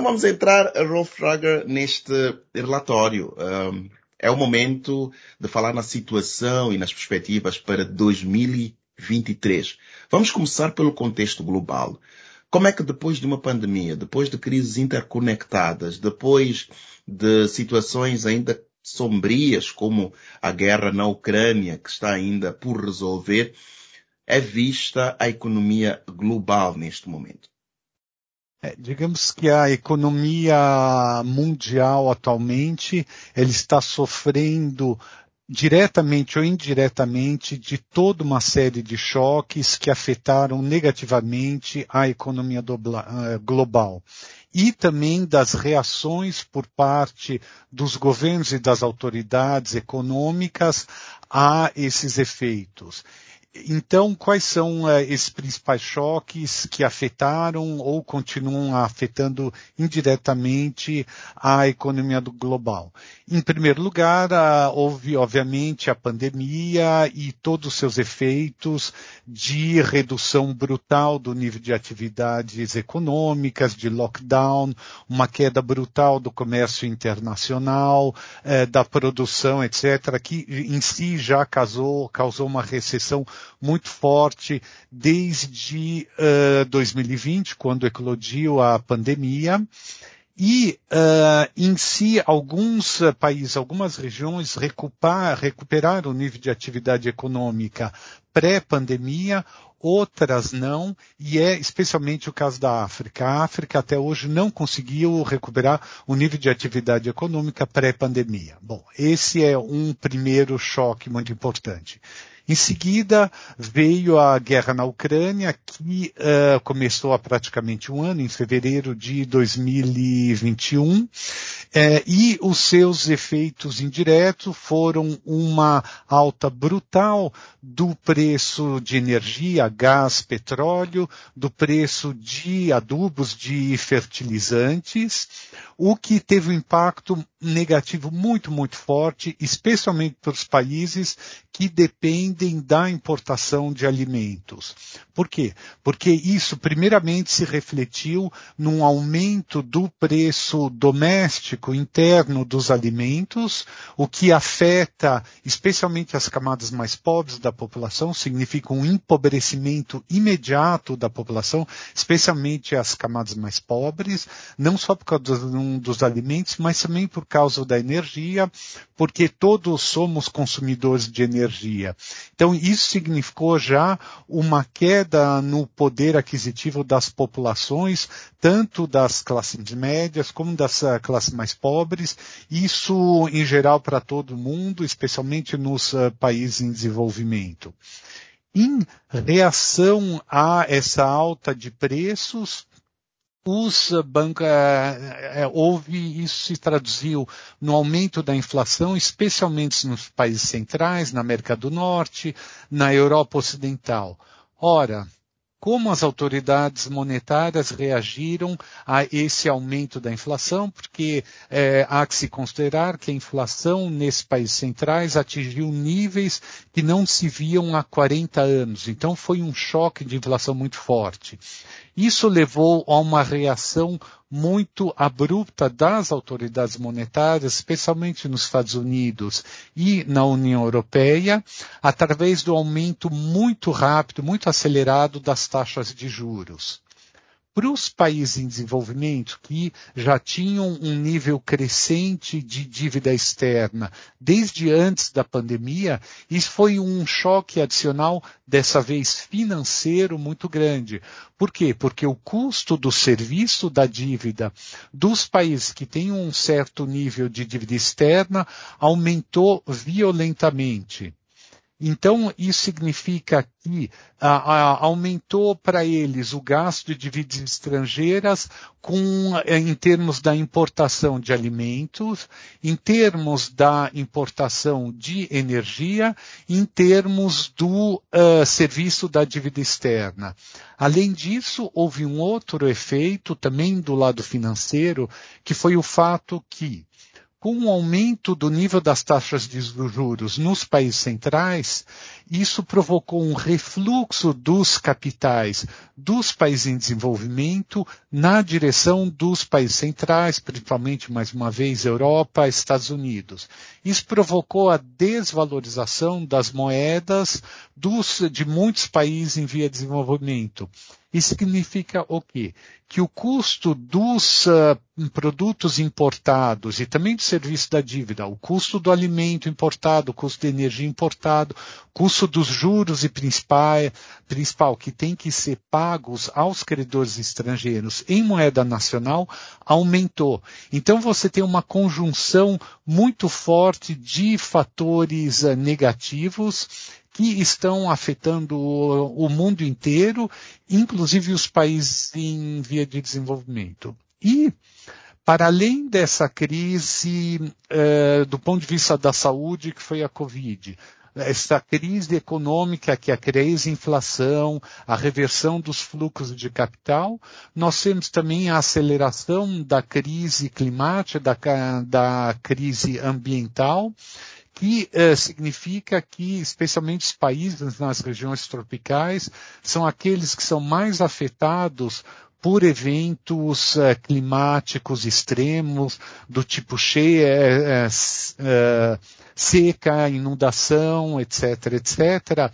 Então vamos entrar, Rolf Frager, neste relatório. Um, é o momento de falar na situação e nas perspectivas para 2023. Vamos começar pelo contexto global. Como é que depois de uma pandemia, depois de crises interconectadas, depois de situações ainda sombrias como a guerra na Ucrânia, que está ainda por resolver, é vista a economia global neste momento? É, digamos que a economia mundial atualmente ele está sofrendo diretamente ou indiretamente de toda uma série de choques que afetaram negativamente a economia eh, global e também das reações por parte dos governos e das autoridades econômicas a esses efeitos. Então, quais são uh, esses principais choques que afetaram ou continuam afetando indiretamente a economia global? Em primeiro lugar, uh, houve, obviamente, a pandemia e todos os seus efeitos de redução brutal do nível de atividades econômicas, de lockdown, uma queda brutal do comércio internacional, uh, da produção, etc., que em si já causou, causou uma recessão muito forte desde uh, 2020, quando eclodiu a pandemia. E, uh, em si, alguns países, algumas regiões recuperar, recuperaram o nível de atividade econômica pré-pandemia, outras não, e é especialmente o caso da África. A África até hoje não conseguiu recuperar o nível de atividade econômica pré-pandemia. Bom, esse é um primeiro choque muito importante. Em seguida, veio a guerra na Ucrânia, que uh, começou há praticamente um ano, em fevereiro de 2021, é, e os seus efeitos indiretos foram uma alta brutal do preço de energia, gás, petróleo, do preço de adubos, de fertilizantes, o que teve um impacto negativo muito, muito forte, especialmente para os países que dependem da importação de alimentos. Por quê? Porque isso, primeiramente, se refletiu num aumento do preço doméstico interno dos alimentos, o que afeta especialmente as camadas mais pobres da população, significa um empobrecimento imediato da população, especialmente as camadas mais pobres, não só por causa dos, dos alimentos, mas também por causa da energia, porque todos somos consumidores de energia. Então, isso significou já uma queda no poder aquisitivo das populações, tanto das classes médias como das classes mais pobres, isso em geral para todo mundo, especialmente nos uh, países em desenvolvimento. Em reação a essa alta de preços, os bancos, é, é, houve, isso se traduziu no aumento da inflação, especialmente nos países centrais, na América do Norte, na Europa Ocidental. Ora, como as autoridades monetárias reagiram a esse aumento da inflação, porque é, há que se considerar que a inflação nesses países centrais atingiu níveis que não se viam há 40 anos. Então foi um choque de inflação muito forte. Isso levou a uma reação muito abrupta das autoridades monetárias, especialmente nos Estados Unidos e na União Europeia, através do aumento muito rápido, muito acelerado das taxas de juros para os países em desenvolvimento que já tinham um nível crescente de dívida externa desde antes da pandemia, isso foi um choque adicional, dessa vez financeiro, muito grande. Por quê? Porque o custo do serviço da dívida dos países que têm um certo nível de dívida externa aumentou violentamente. Então, isso significa que a, a, aumentou para eles o gasto de dívidas estrangeiras com, eh, em termos da importação de alimentos, em termos da importação de energia, em termos do uh, serviço da dívida externa. Além disso, houve um outro efeito também do lado financeiro, que foi o fato que com o aumento do nível das taxas de juros nos países centrais, isso provocou um refluxo dos capitais dos países em desenvolvimento na direção dos países centrais, principalmente, mais uma vez, Europa, Estados Unidos. Isso provocou a desvalorização das moedas dos, de muitos países em via de desenvolvimento. Isso significa o quê? Que o custo dos uh, produtos importados e também do serviço da dívida, o custo do alimento importado, o custo de energia importado, custo dos juros e principal, principal que tem que ser pagos aos credores estrangeiros em moeda nacional aumentou. Então você tem uma conjunção muito forte de fatores uh, negativos que estão afetando o, mundo inteiro, inclusive os países em via de desenvolvimento. E para além dessa crise eh, do ponto de vista da saúde, que foi a Covid, essa crise econômica, que é a crise inflação, a reversão dos fluxos de capital, nós temos também a aceleração da crise climática, da, da crise ambiental, que eh, significa que, especialmente os países nas regiões tropicais, são aqueles que são mais afetados por eventos uh, climáticos extremos, do tipo cheia, uh, seca, inundação, etc., etc.,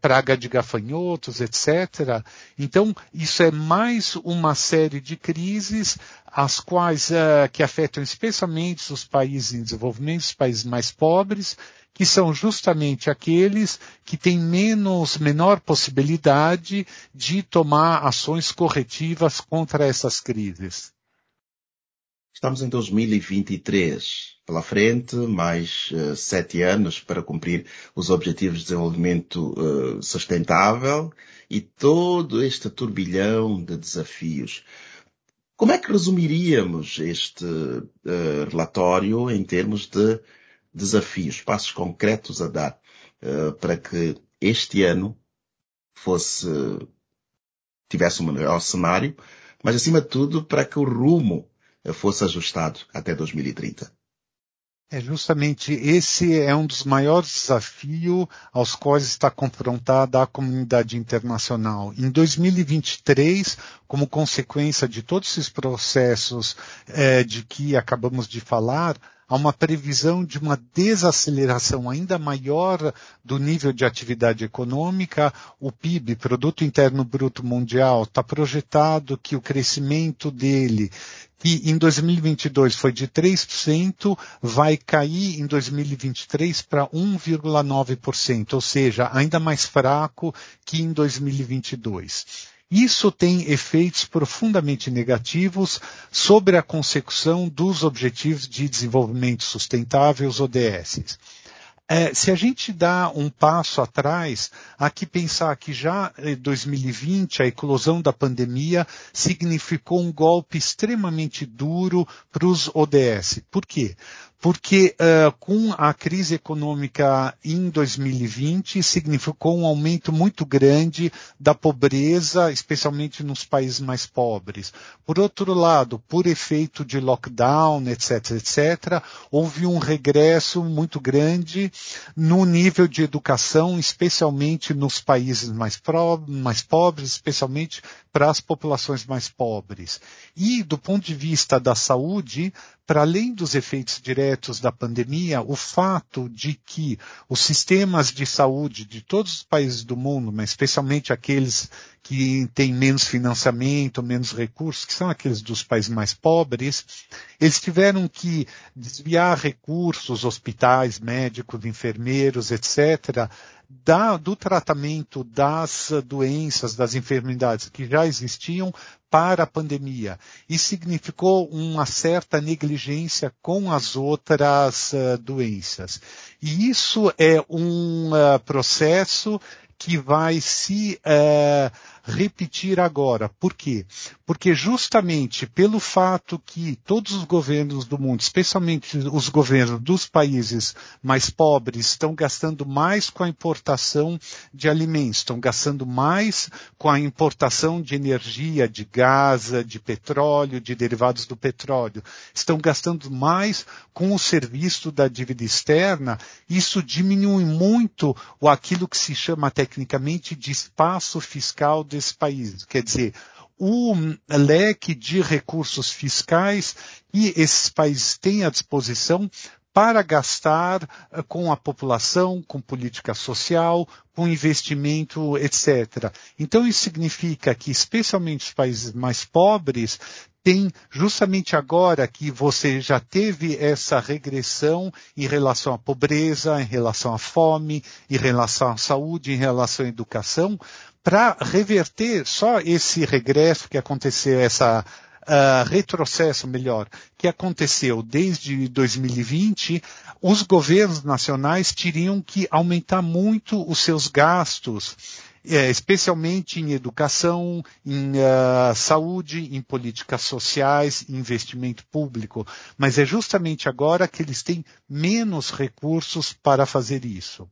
praga de gafanhotos, etc. Então, isso é mais uma série de crises as quais que afetam especialmente os países em desenvolvimento, os países mais pobres, que são justamente aqueles que têm menos, menor possibilidade de tomar ações corretivas contra essas crises. Estamos em 2023. Pela frente, mais uh, sete anos para cumprir os Objetivos de Desenvolvimento uh, Sustentável e todo este turbilhão de desafios. Como é que resumiríamos este uh, relatório em termos de desafios, passos concretos a dar uh, para que este ano fosse tivesse um melhor cenário, mas acima de tudo para que o rumo fosse ajustado até 2030. É justamente esse é um dos maiores desafios aos quais está confrontada a comunidade internacional. Em 2023, como consequência de todos esses processos é, de que acabamos de falar, há uma previsão de uma desaceleração ainda maior do nível de atividade econômica. O PIB, Produto Interno Bruto Mundial, está projetado que o crescimento dele que em 2022 foi de 3%, vai cair em 2023 para 1,9%, ou seja, ainda mais fraco que em 2022. Isso tem efeitos profundamente negativos sobre a consecução dos Objetivos de Desenvolvimento Sustentável, os ODS. É, se a gente dá um passo atrás, aqui pensar que já em 2020 a eclosão da pandemia significou um golpe extremamente duro para os ODS. Por quê? Porque uh, com a crise econômica em 2020 significou um aumento muito grande da pobreza, especialmente nos países mais pobres. Por outro lado, por efeito de lockdown, etc., etc., houve um regresso muito grande no nível de educação, especialmente nos países mais, mais pobres, especialmente para as populações mais pobres. E do ponto de vista da saúde, para além dos efeitos diretos da pandemia, o fato de que os sistemas de saúde de todos os países do mundo, mas especialmente aqueles que têm menos financiamento, menos recursos, que são aqueles dos países mais pobres, eles tiveram que desviar recursos, hospitais, médicos, enfermeiros, etc., da, do tratamento das doenças, das enfermidades que já existiam para a pandemia. Isso significou uma certa negligência com as outras uh, doenças. E isso é um uh, processo que vai se uh, repetir agora. Por quê? Porque justamente pelo fato que todos os governos do mundo, especialmente os governos dos países mais pobres, estão gastando mais com a importação de alimentos, estão gastando mais com a importação de energia, de gás, de petróleo, de derivados do petróleo, estão gastando mais com o serviço da dívida externa, isso diminui muito aquilo que se chama tecnicamente de espaço fiscal desse país. Quer dizer, o leque de recursos fiscais que esses países têm à disposição para gastar eh, com a população, com política social, com investimento, etc. Então isso significa que, especialmente os países mais pobres, tem justamente agora que você já teve essa regressão em relação à pobreza, em relação à fome, em relação à saúde, em relação à educação, para reverter só esse regresso que aconteceu, essa uh, retrocesso, melhor, que aconteceu desde 2020, os governos nacionais teriam que aumentar muito os seus gastos é, especialmente em educação, em uh, saúde, em políticas sociais, investimento público. Mas é justamente agora que eles têm menos recursos para fazer isso.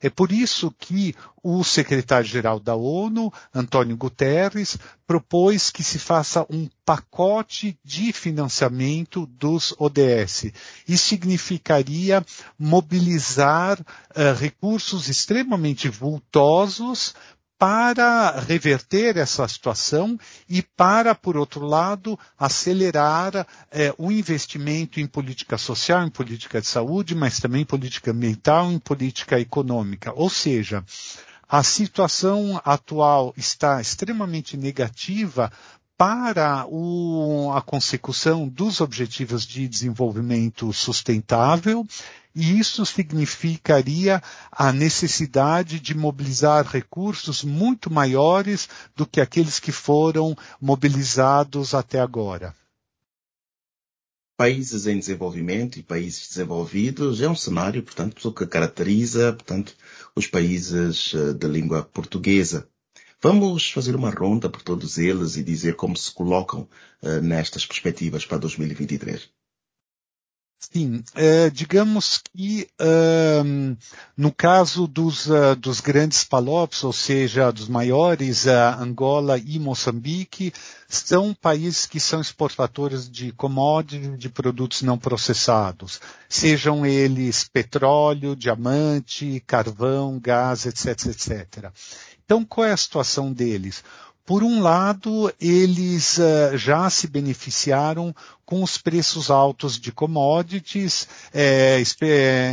É por isso que o secretário-geral da ONU, Antônio Guterres, propôs que se faça um pacote de financiamento dos ODS. Isso significaria mobilizar uh, recursos extremamente vultosos para reverter essa situação e para, por outro lado, acelerar é, o investimento em política social, em política de saúde, mas também em política ambiental, em política econômica. Ou seja, a situação atual está extremamente negativa para o, a consecução dos objetivos de desenvolvimento sustentável e isso significaria a necessidade de mobilizar recursos muito maiores do que aqueles que foram mobilizados até agora. Países em desenvolvimento e países desenvolvidos é um cenário, portanto, que caracteriza, portanto, os países eh, de língua portuguesa. Vamos fazer uma ronda por todos eles e dizer como se colocam uh, nestas perspectivas para 2023. Sim, é, digamos que um, no caso dos, uh, dos grandes PALOPs, ou seja, dos maiores, Angola e Moçambique, são países que são exportadores de commodities, de produtos não processados, sejam eles petróleo, diamante, carvão, gás, etc, etc. Então, qual é a situação deles? Por um lado, eles uh, já se beneficiaram com os preços altos de commodities é,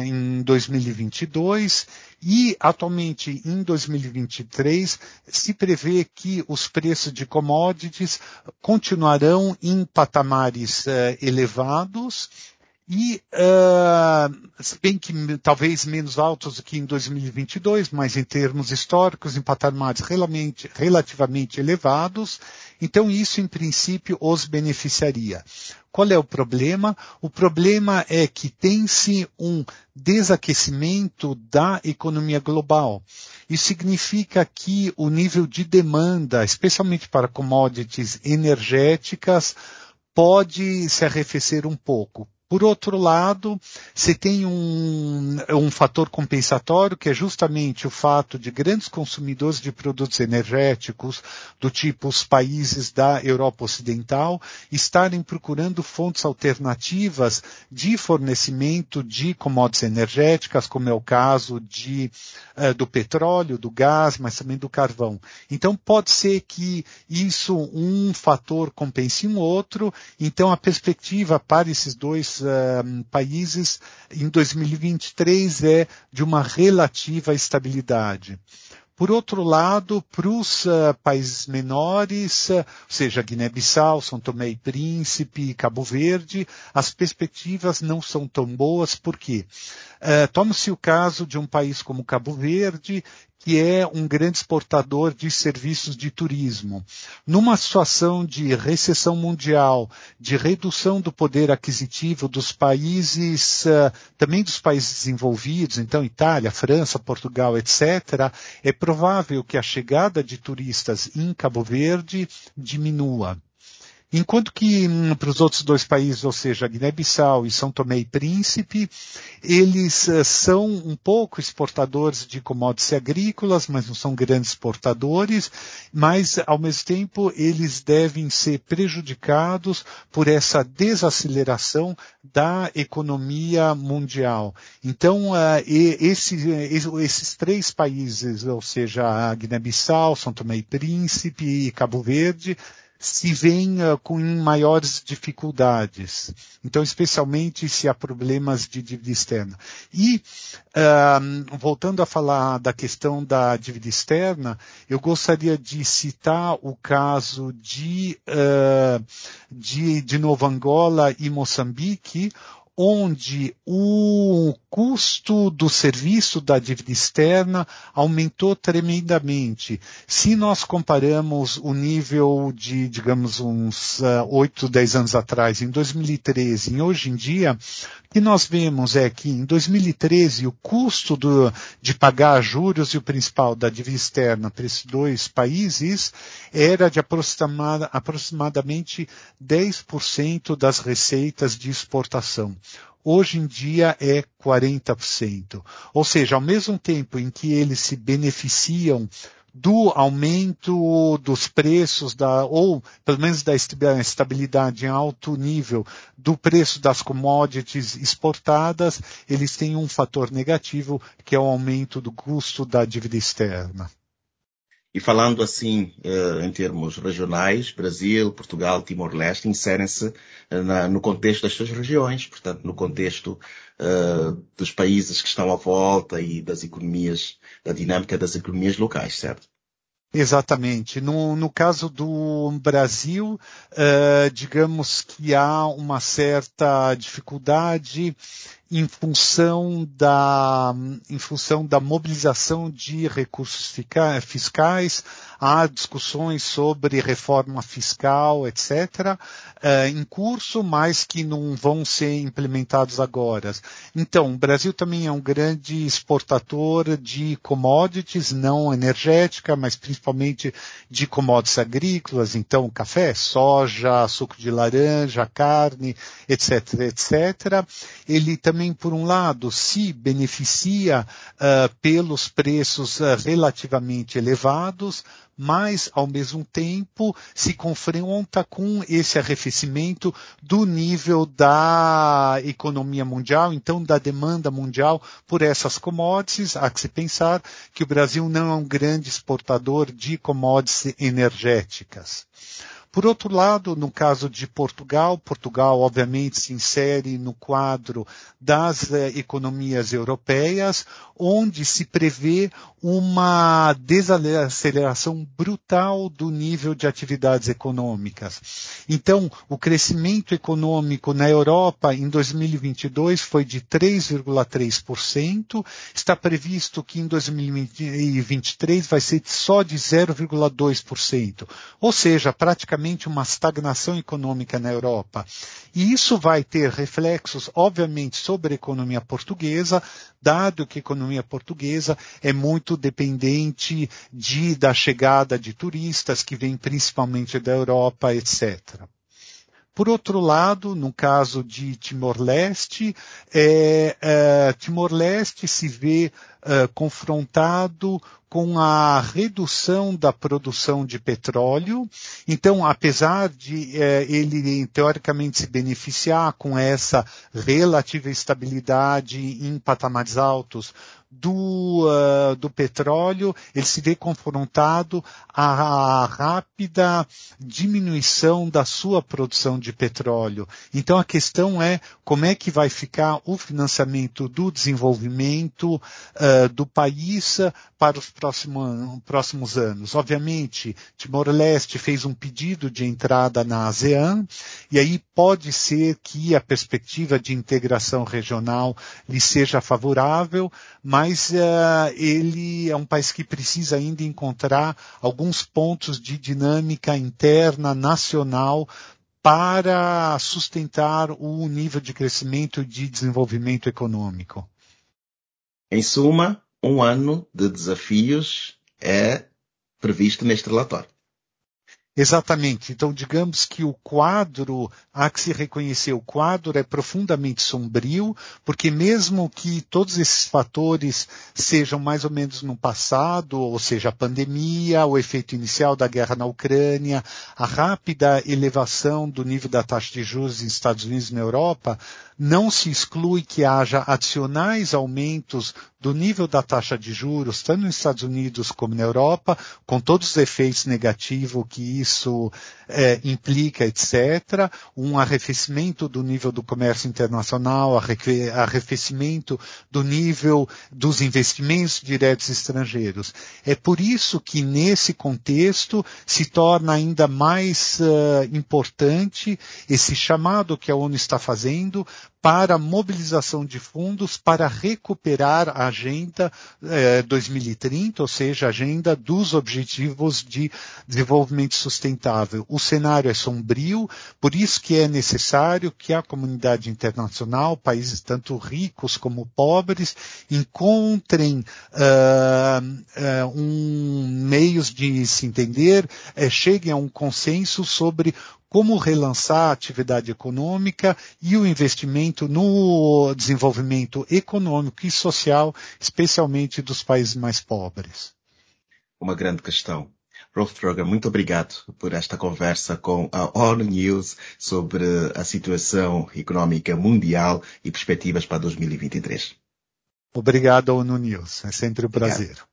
em 2022 e atualmente em 2023 se prevê que os preços de commodities continuarão em patamares uh, elevados e, uh, se bem que talvez menos altos do que em 2022, mas em termos históricos, em patamares relativamente, elevados, então isso em princípio os beneficiaria. Qual é o problema? O problema é que tem-se um desaquecimento da economia global. Isso significa que o nível de demanda, especialmente para commodities energéticas, pode se arrefecer um pouco. Por outro lado, se tem um, um fator compensatório, que é justamente o fato de grandes consumidores de produtos energéticos, do tipo os países da Europa Ocidental, estarem procurando fontes alternativas de fornecimento de commodities energéticas, como é o caso de, uh, do petróleo, do gás, mas também do carvão. Então pode ser que isso, um fator compense um outro, então a perspectiva para esses dois uh, países em 2023 é de uma relativa estabilidade. Por outro lado, para os uh, países menores, uh, ou seja, Guiné-Bissau, São Tomé e Príncipe, Cabo Verde, as perspectivas não são tão boas, por quê? Uh, Toma-se o caso de um país como Cabo Verde, que é um grande exportador de serviços de turismo. Numa situação de recessão mundial, de redução do poder aquisitivo dos países, uh, também dos países desenvolvidos, então Itália, França, Portugal, etc., é provável que a chegada de turistas em Cabo Verde diminua. Enquanto que hum, para os outros dois países, ou seja, Guiné-Bissau e São Tomé e Príncipe, eles uh, são um pouco exportadores de commodities agrícolas, mas não são grandes exportadores, mas ao mesmo tempo eles devem ser prejudicados por essa desaceleração da economia mundial. Então, uh, esse, esses três países, ou seja, Guiné-Bissau, São Tomé e Príncipe e Cabo Verde, se uh, com maiores dificuldades. Então, especialmente se há problemas de dívida externa. E, uh, voltando a falar da questão da dívida externa, eu gostaria de citar o caso de, uh, de, de Nova Angola e Moçambique, onde o custo do serviço da dívida externa aumentou tremendamente. Se nós comparamos o nível de, digamos, uns uh, 8, 10 anos atrás, em 2013 e hoje em dia, o que nós vemos é que em 2013 o custo do, de pagar juros e o principal da dívida externa para esses dois países era de aproximada, aproximadamente 10% das receitas de exportação hoje em dia é 40%. Ou seja, ao mesmo tempo em que eles se beneficiam do aumento dos preços da, ou pelo menos da estabilidade em alto nível do preço das commodities exportadas, eles têm um fator negativo que é o aumento do custo da dívida externa. E falando assim, eh, em termos regionais, Brasil, Portugal, Timor-Leste inserem-se eh, no contexto das suas regiões, portanto, no contexto uh, dos países que estão à volta e das economias, da dinâmica das economias locais, certo? Exatamente. No, no caso do Brasil, uh, digamos que há uma certa dificuldade em função da, em função da mobilização de recursos fiscais, há discussões sobre reforma fiscal, etc., eh, em curso, mas que não vão ser implementados agora. Então, o Brasil também é um grande exportador de commodities, não energética, mas principalmente de commodities agrícolas, então café, soja, suco de laranja, carne, etc., etc. Ele também por um lado, se beneficia uh, pelos preços uh, relativamente elevados, mas, ao mesmo tempo, se confronta com esse arrefecimento do nível da economia mundial, então da demanda mundial por essas commodities. Há que se pensar que o Brasil não é um grande exportador de commodities energéticas. Por outro lado, no caso de Portugal, Portugal obviamente se insere no quadro das eh, economias europeias, onde se prevê uma desaceleração brutal do nível de atividades econômicas. Então, o crescimento econômico na Europa em 2022 foi de 3,3%, está previsto que em 2023 vai ser só de 0,2%, ou seja, praticamente uma estagnação econômica na Europa. E isso vai ter reflexos, obviamente, sobre a economia portuguesa, dado que a economia portuguesa é muito dependente de, da chegada de turistas que vêm principalmente da Europa, etc. Por outro lado, no caso de Timor-Leste, é, é, Timor-Leste se vê é, confrontado com a redução da produção de petróleo. Então, apesar de eh, ele teoricamente se beneficiar com essa relativa estabilidade em patamares altos do, uh, do petróleo, ele se vê confrontado à rápida diminuição da sua produção de petróleo. Então a questão é como é que vai ficar o financiamento do desenvolvimento uh, uh, do país para os próximo, próximos anos. Obviamente, Timor-Leste fez um pedido de entrada na ASEAN, e aí pode ser que a perspectiva de integração regional lhe seja favorável, mas uh, ele é um país que precisa ainda encontrar alguns pontos de dinâmica interna, nacional, para sustentar o nível de crescimento e de desenvolvimento econômico. Em suma, um ano de desafios é previsto neste relatório. Exatamente. Então, digamos que o quadro, há que se reconhecer, o quadro é profundamente sombrio, porque mesmo que todos esses fatores sejam mais ou menos no passado, ou seja, a pandemia, o efeito inicial da guerra na Ucrânia, a rápida elevação do nível da taxa de juros nos Estados Unidos e na Europa, não se exclui que haja adicionais aumentos do nível da taxa de juros, tanto nos Estados Unidos como na Europa, com todos os efeitos negativos que isso é, implica, etc., um arrefecimento do nível do comércio internacional, arrefecimento do nível dos investimentos diretos estrangeiros. É por isso que nesse contexto se torna ainda mais uh, importante esse chamado que a ONU está fazendo para mobilização de fundos para recuperar a Agenda eh, 2030, ou seja, a agenda dos Objetivos de Desenvolvimento Sustentável. O cenário é sombrio, por isso que é necessário que a comunidade internacional, países tanto ricos como pobres, encontrem uh, uh, um meios de se entender, uh, cheguem a um consenso sobre como relançar a atividade econômica e o investimento no desenvolvimento econômico e social, especialmente dos países mais pobres. Uma grande questão. Rolf Troger, muito obrigado por esta conversa com a ONU News sobre a situação econômica mundial e perspectivas para 2023. Obrigado, ONU News. É sempre um prazer. Obrigado.